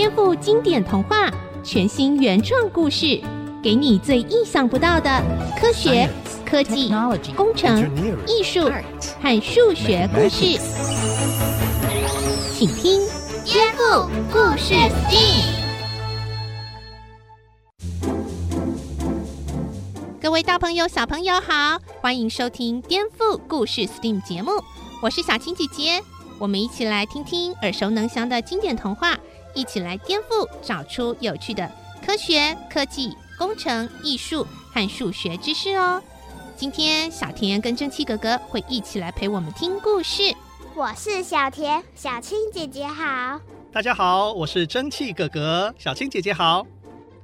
颠覆经典童话，全新原创故事，给你最意想不到的科学、科技、工程、艺术和数学故事。请听《颠覆故事 STEAM》。各位大朋友、小朋友好，欢迎收听《颠覆故事 STEAM》节目，我是小青姐姐。我们一起来听听耳熟能详的经典童话，一起来颠覆，找出有趣的科学、科技、工程、艺术和数学知识哦。今天小田跟蒸汽哥哥会一起来陪我们听故事。我是小田，小青姐姐好。大家好，我是蒸汽哥哥，小青姐姐好。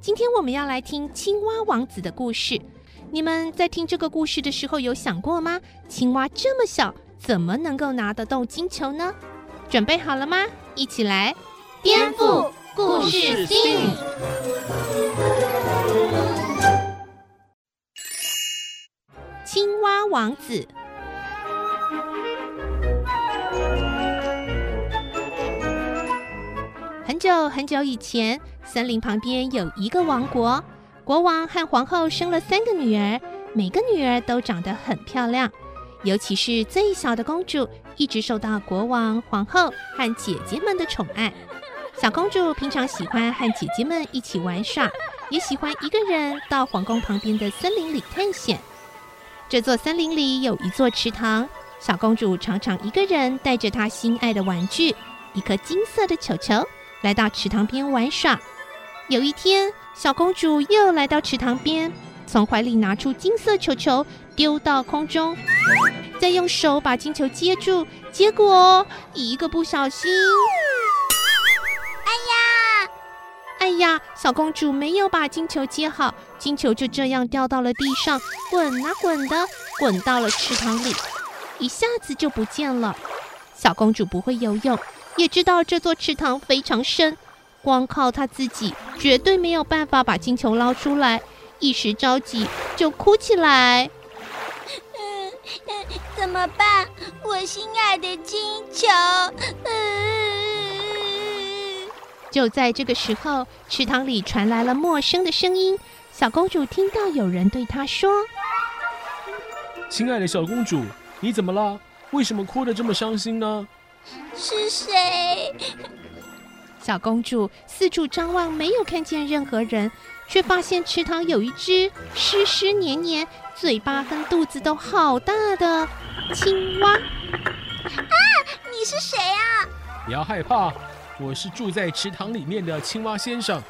今天我们要来听青蛙王子的故事。你们在听这个故事的时候有想过吗？青蛙这么小。怎么能够拿得动金球呢？准备好了吗？一起来颠覆故事新。青蛙王子。很久很久以前，森林旁边有一个王国，国王和皇后生了三个女儿，每个女儿都长得很漂亮。尤其是最小的公主，一直受到国王、皇后和姐姐们的宠爱。小公主平常喜欢和姐姐们一起玩耍，也喜欢一个人到皇宫旁边的森林里探险。这座森林里有一座池塘，小公主常常一个人带着她心爱的玩具——一颗金色的球球，来到池塘边玩耍。有一天，小公主又来到池塘边，从怀里拿出金色球球，丢到空中。再用手把金球接住，结果一个不小心，哎呀！小公主没有把金球接好，金球就这样掉到了地上，滚啊滚的，滚到了池塘里，一下子就不见了。小公主不会游泳，也知道这座池塘非常深，光靠她自己绝对没有办法把金球捞出来，一时着急就哭起来。怎么办？我心爱的金球！嗯。就在这个时候，池塘里传来了陌生的声音。小公主听到有人对她说：“亲爱的小公主，你怎么了？为什么哭得这么伤心呢？”是谁？小公主四处张望，没有看见任何人，却发现池塘有一只湿湿黏黏、嘴巴跟肚子都好大的青蛙。啊！你是谁啊？不要害怕，我是住在池塘里面的青蛙先生。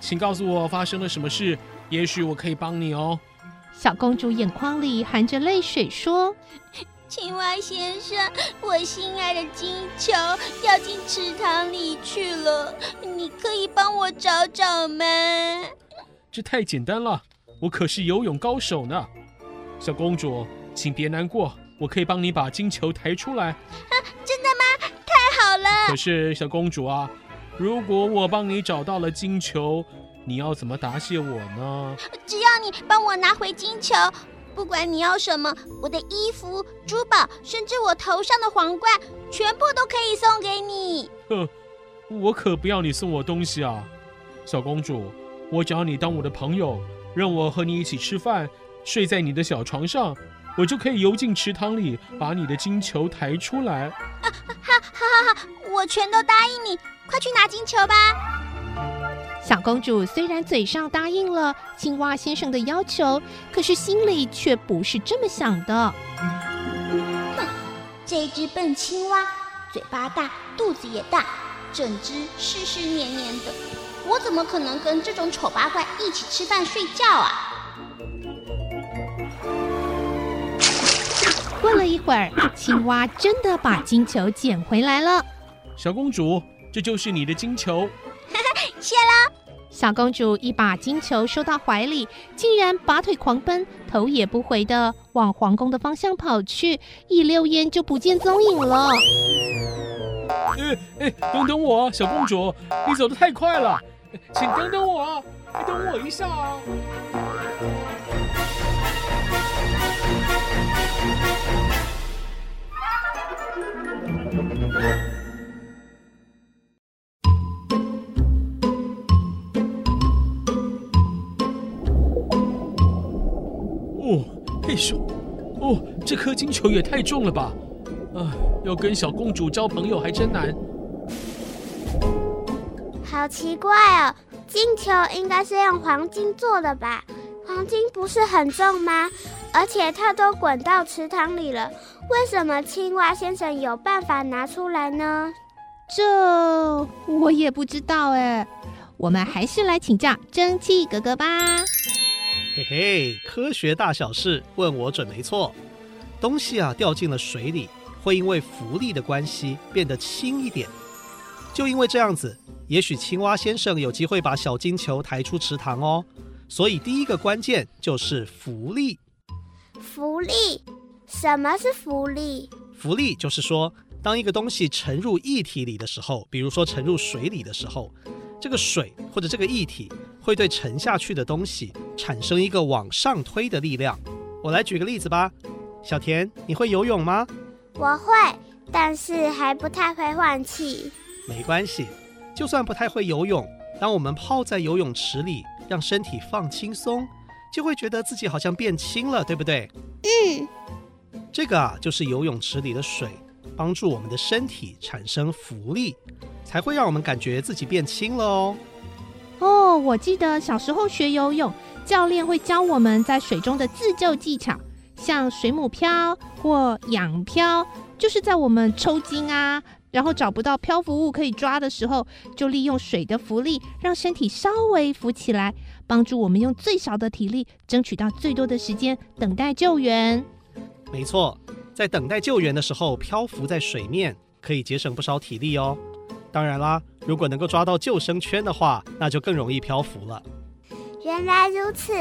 请告诉我发生了什么事，也许我可以帮你哦。小公主眼眶里含着泪水说。青蛙先生，我心爱的金球掉进池塘里去了，你可以帮我找找吗？这太简单了，我可是游泳高手呢。小公主，请别难过，我可以帮你把金球抬出来。啊，真的吗？可是，小公主啊，如果我帮你找到了金球，你要怎么答谢我呢？只要你帮我拿回金球。不管你要什么，我的衣服、珠宝，甚至我头上的皇冠，全部都可以送给你。哼，我可不要你送我东西啊，小公主！我只要你当我的朋友，让我和你一起吃饭，睡在你的小床上，我就可以游进池塘里，把你的金球抬出来。啊，好，好，好，好，我全都答应你，快去拿金球吧。小公主虽然嘴上答应了青蛙先生的要求，可是心里却不是这么想的。哼，这只笨青蛙，嘴巴大，肚子也大，整只湿湿黏黏的，我怎么可能跟这种丑八怪一起吃饭睡觉啊？过了一会儿，青蛙真的把金球捡回来了。小公主，这就是你的金球。谢啦。小公主一把金球收到怀里，竟然拔腿狂奔，头也不回地往皇宫的方向跑去，一溜烟就不见踪影了。哎哎，等等我，小公主，你走得太快了，请等等我，等我一下啊！哦，嘿咻，哦，这颗金球也太重了吧。哎，要跟小公主交朋友还真难。好奇怪哦，金球应该是用黄金做的吧？黄金不是很重吗？而且它都滚到池塘里了。为什么青蛙先生有办法拿出来呢？这我也不知道哎。我们还是来请教蒸汽哥哥吧。嘿嘿，科学大小事，问我准没错。东西啊掉进了水里，会因为浮力的关系变得轻一点。就因为这样子，也许青蛙先生有机会把小金球抬出池塘哦。所以第一个关键就是浮力。浮力？什么是浮力？浮力就是说，当一个东西沉入液体里的时候，比如说沉入水里的时候。这个水或者这个液体会对沉下去的东西产生一个往上推的力量。我来举个例子吧，小田，你会游泳吗？我会，但是还不太会换气。没关系，就算不太会游泳，当我们泡在游泳池里，让身体放轻松，就会觉得自己好像变轻了，对不对？嗯。这个啊，就是游泳池里的水帮助我们的身体产生浮力。才会让我们感觉自己变轻了哦。哦，我记得小时候学游泳，教练会教我们在水中的自救技巧，像水母漂或仰漂，就是在我们抽筋啊，然后找不到漂浮物可以抓的时候，就利用水的浮力，让身体稍微浮起来，帮助我们用最少的体力争取到最多的时间等待救援。没错，在等待救援的时候，漂浮在水面可以节省不少体力哦。当然啦，如果能够抓到救生圈的话，那就更容易漂浮了。原来如此，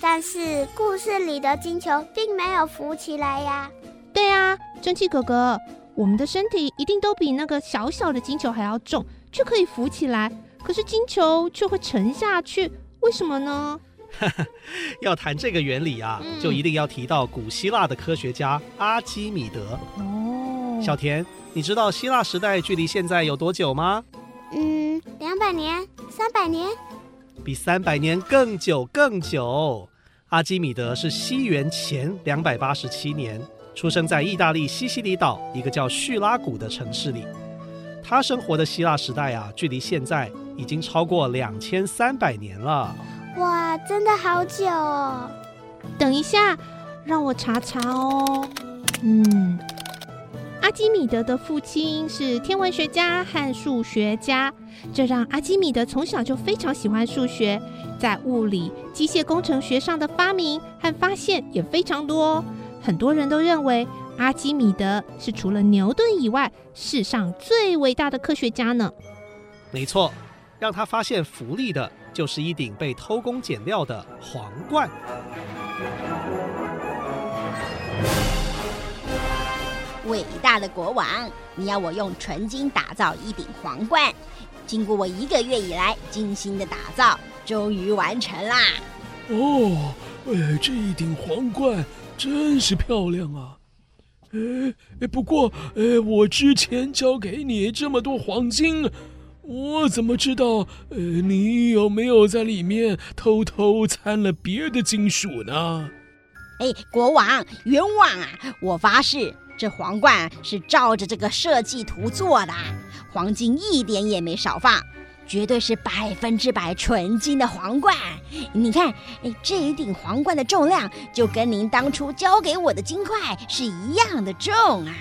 但是故事里的金球并没有浮起来呀。对啊，蒸汽哥哥，我们的身体一定都比那个小小的金球还要重，却可以浮起来。可是金球却会沉下去，为什么呢？要谈这个原理啊，嗯、就一定要提到古希腊的科学家阿基米德。哦，小田。你知道希腊时代距离现在有多久吗？嗯，两百年、三百年，比三百年更久更久。阿基米德是西元前两百八十七年出生在意大利西西里岛一个叫叙拉古的城市里。他生活的希腊时代啊，距离现在已经超过两千三百年了。哇，真的好久哦！等一下，让我查查哦。嗯。阿基米德的父亲是天文学家和数学家，这让阿基米德从小就非常喜欢数学，在物理、机械工程学上的发明和发现也非常多。很多人都认为阿基米德是除了牛顿以外世上最伟大的科学家呢。没错，让他发现浮力的就是一顶被偷工减料的皇冠。伟大的国王，你要我用纯金打造一顶皇冠，经过我一个月以来精心的打造，终于完成啦！哦，呃，这一顶皇冠真是漂亮啊！哎，不过，哎，我之前交给你这么多黄金，我怎么知道，呃，你有没有在里面偷偷掺了别的金属呢？哎，国王，冤枉啊！我发誓。这皇冠是照着这个设计图做的，黄金一点也没少放，绝对是百分之百纯金的皇冠。你看，哎，这一顶皇冠的重量就跟您当初交给我的金块是一样的重啊！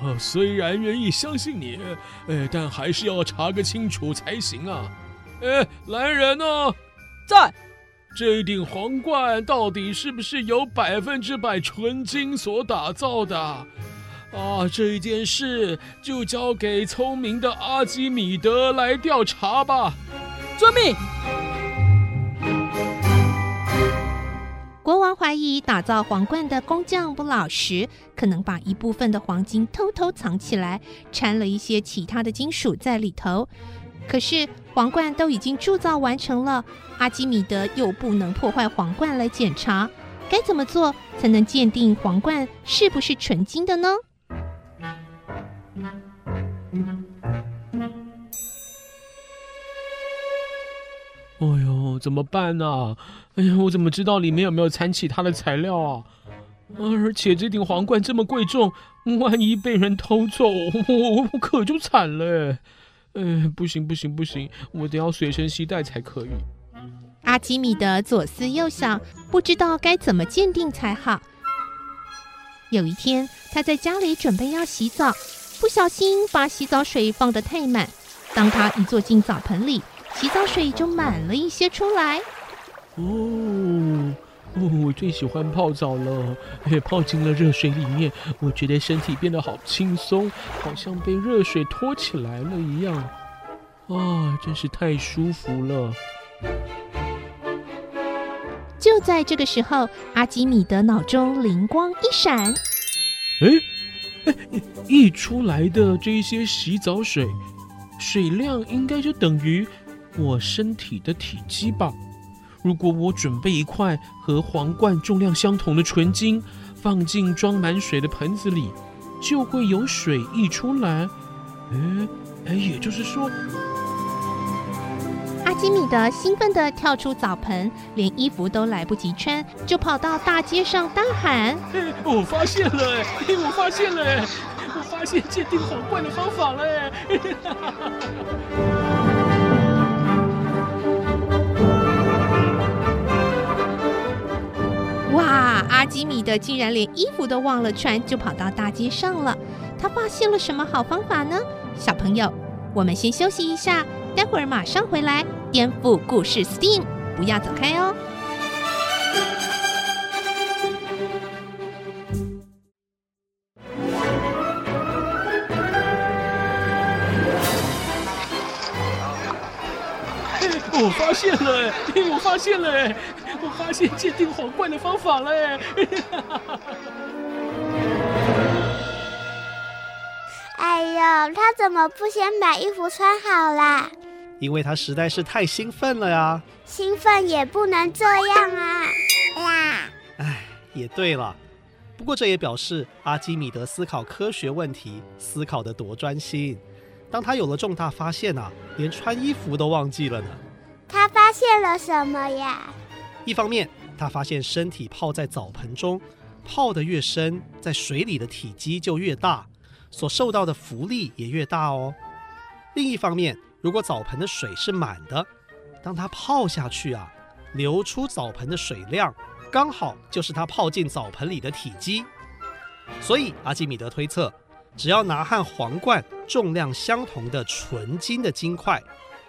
我虽然愿意相信你，呃，但还是要查个清楚才行啊！哎，来人呢？在。这一顶皇冠到底是不是由百分之百纯金所打造的？啊，这件事就交给聪明的阿基米德来调查吧。遵命。国王怀疑打造皇冠的工匠不老实，可能把一部分的黄金偷偷藏起来，掺了一些其他的金属在里头。可是皇冠都已经铸造完成了，阿基米德又不能破坏皇冠来检查，该怎么做才能鉴定皇冠是不是纯金的呢？怎么办呢？哎呀，我怎么知道里面有没有掺其他的材料啊？而且这顶皇冠这么贵重，万一被人偷走，我我可就惨了。哎，不行不行不行，我得要随身携带才可以。阿基米德左思右想，不知道该怎么鉴定才好。有一天，他在家里准备要洗澡，不小心把洗澡水放得太满。当他一坐进澡盆里，洗澡水就满了一些出来。哦。哦，我最喜欢泡澡了，泡进了热水里面，我觉得身体变得好轻松，好像被热水托起来了一样。啊，真是太舒服了。就在这个时候，阿基米德脑中灵光一闪，哎，溢出来的这一些洗澡水，水量应该就等于我身体的体积吧。如果我准备一块和皇冠重量相同的纯金，放进装满水的盆子里，就会有水溢出来。哎哎，也就是说，阿基米德兴奋地跳出澡盆，连衣服都来不及穿，就跑到大街上大喊：“我发现了！我发现了！我发现鉴定皇冠的方法了！”哇！阿基米德竟然连衣服都忘了穿，就跑到大街上了。他发现了什么好方法呢？小朋友，我们先休息一下，待会儿马上回来，颠覆故事 STEAM，不要走开哦。现了，我发现了。我发现鉴定皇冠的方法了！哎呦，他怎么不先把衣服穿好啦？因为他实在是太兴奋了呀！兴奋也不能这样啊！哇！哎，也对了。不过这也表示阿基米德思考科学问题思考得多专心。当他有了重大发现啊，连穿衣服都忘记了呢。他发现了什么呀？一方面，他发现身体泡在澡盆中，泡得越深，在水里的体积就越大，所受到的浮力也越大哦。另一方面，如果澡盆的水是满的，当他泡下去啊，流出澡盆的水量刚好就是他泡进澡盆里的体积。所以阿基米德推测，只要拿和皇冠重量相同的纯金的金块，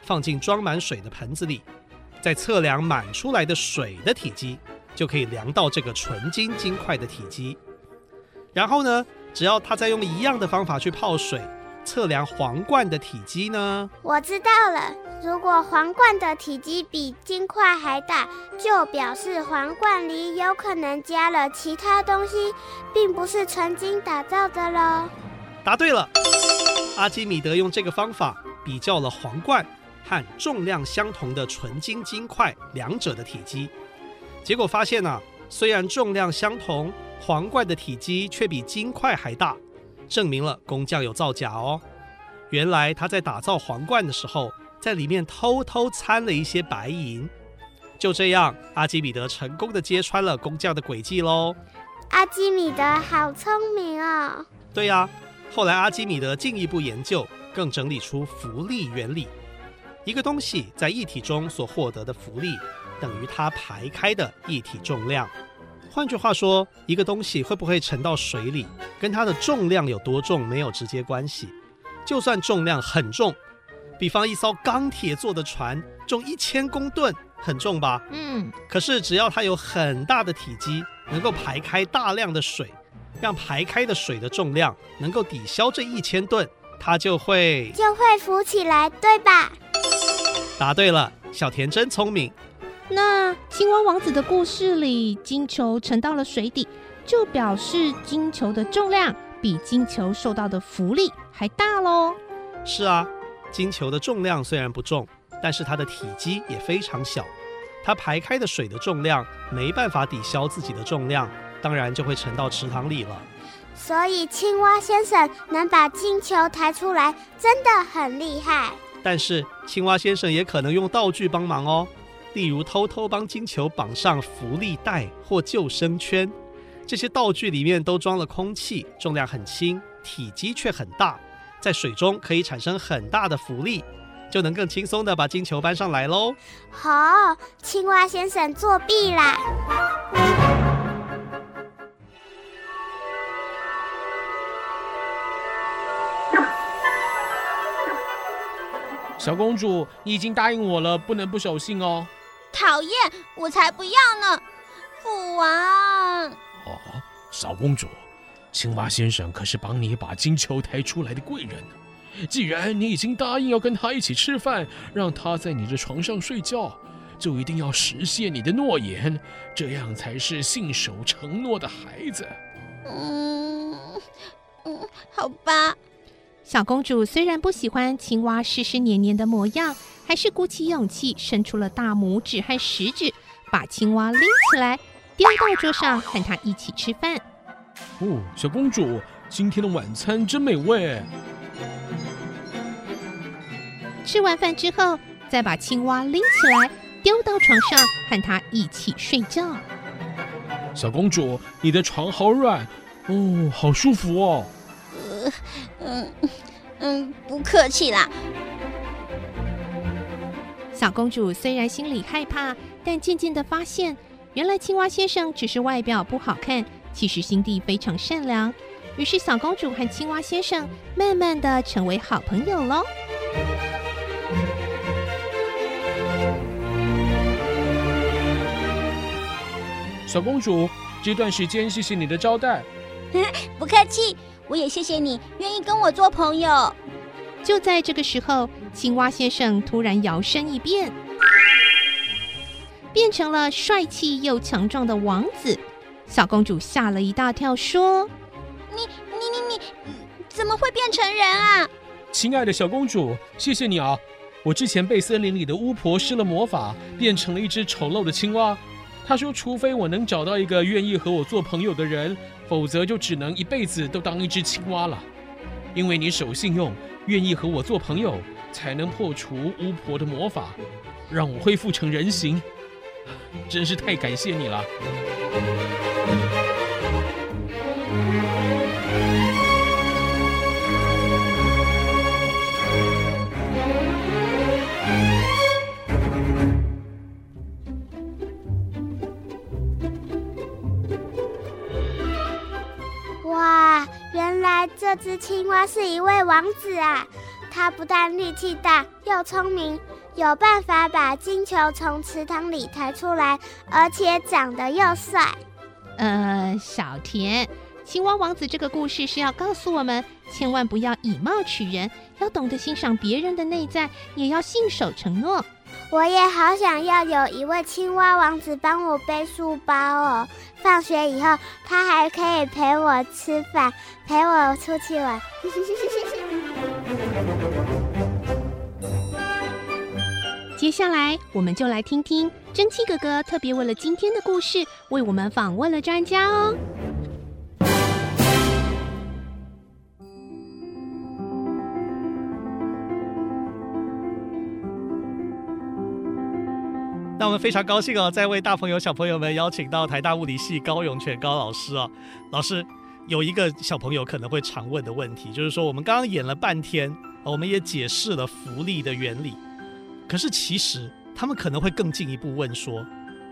放进装满水的盆子里。再测量满出来的水的体积，就可以量到这个纯金金块的体积。然后呢，只要他再用一样的方法去泡水，测量皇冠的体积呢？我知道了，如果皇冠的体积比金块还大，就表示皇冠里有可能加了其他东西，并不是纯金打造的喽。答对了，阿基米德用这个方法比较了皇冠。和重量相同的纯金金块两者的体积，结果发现呢、啊，虽然重量相同，皇冠的体积却比金块还大，证明了工匠有造假哦。原来他在打造皇冠的时候，在里面偷偷掺了一些白银。就这样，阿基米德成功的揭穿了工匠的诡计喽。阿基米德好聪明哦。对呀、啊，后来阿基米德进一步研究，更整理出浮力原理。一个东西在液体中所获得的浮力，等于它排开的液体重量。换句话说，一个东西会不会沉到水里，跟它的重量有多重没有直接关系。就算重量很重，比方一艘钢铁做的船重一千公吨，很重吧？嗯。可是只要它有很大的体积，能够排开大量的水，让排开的水的重量能够抵消这一千吨，它就会就会浮起来，对吧？答对了，小田真聪明。那青蛙王子的故事里，金球沉到了水底，就表示金球的重量比金球受到的浮力还大喽。是啊，金球的重量虽然不重，但是它的体积也非常小，它排开的水的重量没办法抵消自己的重量，当然就会沉到池塘里了。所以青蛙先生能把金球抬出来，真的很厉害。但是青蛙先生也可能用道具帮忙哦，例如偷偷帮金球绑上浮力带或救生圈，这些道具里面都装了空气，重量很轻，体积却很大，在水中可以产生很大的浮力，就能更轻松地把金球搬上来喽。好、青蛙先生作弊啦！小公主，你已经答应我了，不能不守信哦。讨厌，我才不要呢！父王。哦，小公主，青蛙先生可是帮你把金球抬出来的贵人呢。既然你已经答应要跟他一起吃饭，让他在你的床上睡觉，就一定要实现你的诺言，这样才是信守承诺的孩子。嗯嗯，好吧。小公主虽然不喜欢青蛙湿湿黏黏的模样，还是鼓起勇气伸出了大拇指和食指，把青蛙拎起来，丢到桌上，和它一起吃饭。哦，小公主，今天的晚餐真美味。吃完饭之后，再把青蛙拎起来，丢到床上，和它一起睡觉。小公主，你的床好软，哦，好舒服哦。嗯嗯，不客气啦。小公主虽然心里害怕，但渐渐的发现，原来青蛙先生只是外表不好看，其实心地非常善良。于是，小公主和青蛙先生慢慢的成为好朋友喽。小公主，这段时间谢谢你的招待。不客气。我也谢谢你愿意跟我做朋友。就在这个时候，青蛙先生突然摇身一变，变成了帅气又强壮的王子。小公主吓了一大跳，说：“你、你、你、你，怎么会变成人啊？”亲爱的小公主，谢谢你啊！我之前被森林里的巫婆施了魔法，变成了一只丑陋的青蛙。她说，除非我能找到一个愿意和我做朋友的人。否则就只能一辈子都当一只青蛙了，因为你守信用，愿意和我做朋友，才能破除巫婆的魔法，让我恢复成人形。真是太感谢你了。只青蛙是一位王子啊！他不但力气大，又聪明，有办法把金球从池塘里抬出来，而且长得又帅。呃，小田，青蛙王子这个故事是要告诉我们，千万不要以貌取人，要懂得欣赏别人的内在，也要信守承诺。我也好想要有一位青蛙王子帮我背书包哦。放学以后，他还可以陪我吃饭，陪我出去玩。接下来，我们就来听听蒸汽哥哥特别为了今天的故事，为我们访问了专家哦。那我们非常高兴哦，再为大朋友小朋友们邀请到台大物理系高永全高老师哦。老师，有一个小朋友可能会常问的问题，就是说我们刚刚演了半天，我们也解释了浮力的原理，可是其实他们可能会更进一步问说，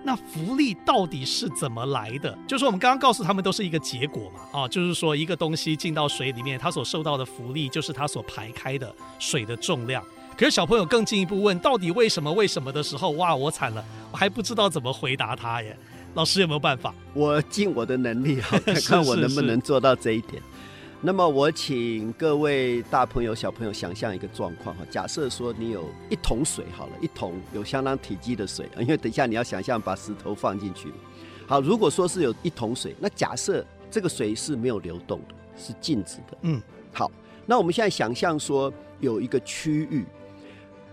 那浮力到底是怎么来的？就是说我们刚刚告诉他们都是一个结果嘛，啊，就是说一个东西进到水里面，它所受到的浮力就是它所排开的水的重量。可是小朋友更进一步问，到底为什么？为什么的时候，哇，我惨了，我还不知道怎么回答他耶。老师有没有办法？我尽我的能力，看看我能不能做到这一点。是是是。那么我请各位大朋友、小朋友想象一个状况哈，假设说你有一桶水，好了，一桶有相当体积的水，因为等一下你要想象把石头放进去。好，如果说是有一桶水，那假设这个水是没有流动的，是静止的。嗯，好，那我们现在想象说有一个区域。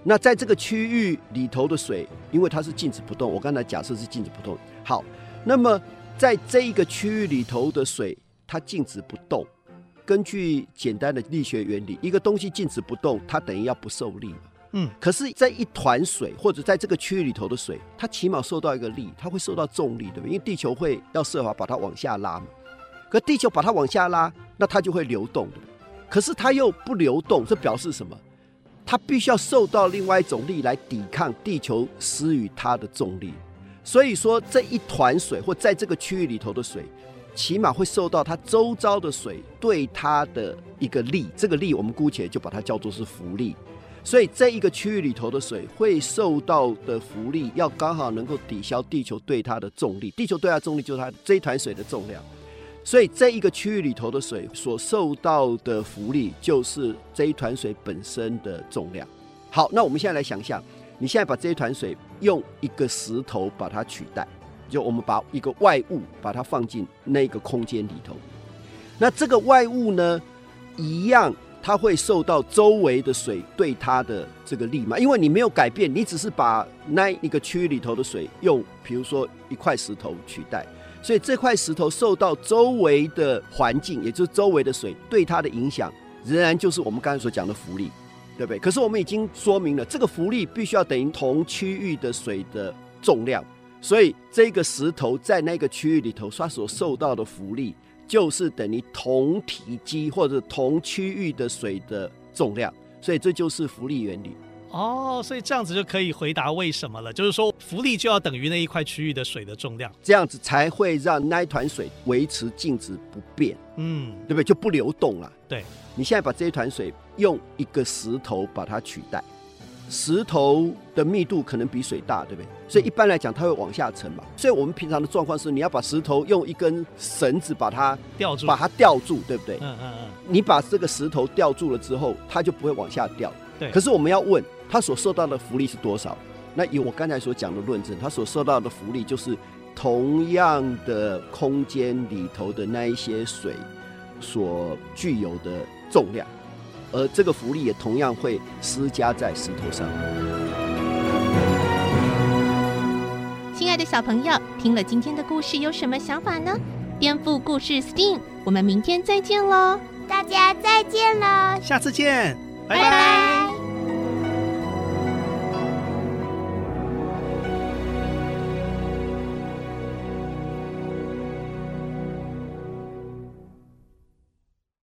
那在这个区域里头的水，因为它是静止不动，我刚才假设是静止不动。好，那么在这一个区域里头的水，它静止不动。根据简单的力学原理，一个东西静止不动，它等于要不受力。嗯，可是，在一团水或者在这个区域里头的水，它起码受到一个力，它会受到重力，对不对？因为地球会要设法把它往下拉嘛。可地球把它往下拉，那它就会流动的。可是它又不流动，这表示什么？它必须要受到另外一种力来抵抗地球施予它的重力。所以说，这一团水或在这个区域里头的水，起码会受到它周遭的水对它的一个力。这个力我们姑且就把它叫做是浮力。所以这一个区域里头的水会受到的浮力，要刚好能够抵消地球对它的重力。地球对它重力就是它这一团水的重量。所以这一个区域里头的水所受到的浮力，就是这一团水本身的重量。好，那我们现在来想象，你现在把这一团水用一个石头把它取代，就我们把一个外物把它放进那个空间里头。那这个外物呢，一样它会受到周围的水对它的这个力嘛？因为你没有改变，你只是把那一个区域里头的水用，比如说一块石头取代。所以这块石头受到周围的环境，也就是周围的水对它的影响，仍然就是我们刚才所讲的浮力，对不对？可是我们已经说明了，这个浮力必须要等于同区域的水的重量。所以这个石头在那个区域里头，它所受到的浮力，就是等于同体积或者同区域的水的重量。所以这就是浮力原理。哦，所以这样子就可以回答为什么了，就是说浮力就要等于那一块区域的水的重量，这样子才会让那一团水维持静止不变，嗯，对不对？就不流动了。对，你现在把这一团水用一个石头把它取代，石头的密度可能比水大，对不对？所以一般来讲它会往下沉嘛。所以我们平常的状况是，你要把石头用一根绳子把它吊住，把它吊住，对不对？嗯嗯嗯。你把这个石头吊住了之后，它就不会往下掉。对。可是我们要问。他所受到的福利是多少？那以我刚才所讲的论证，他所受到的福利就是同样的空间里头的那一些水所具有的重量，而这个福利也同样会施加在石头上。亲爱的小朋友，听了今天的故事有什么想法呢？颠覆故事 STEAM，我们明天再见喽！大家再见喽！下次见，拜拜。拜拜。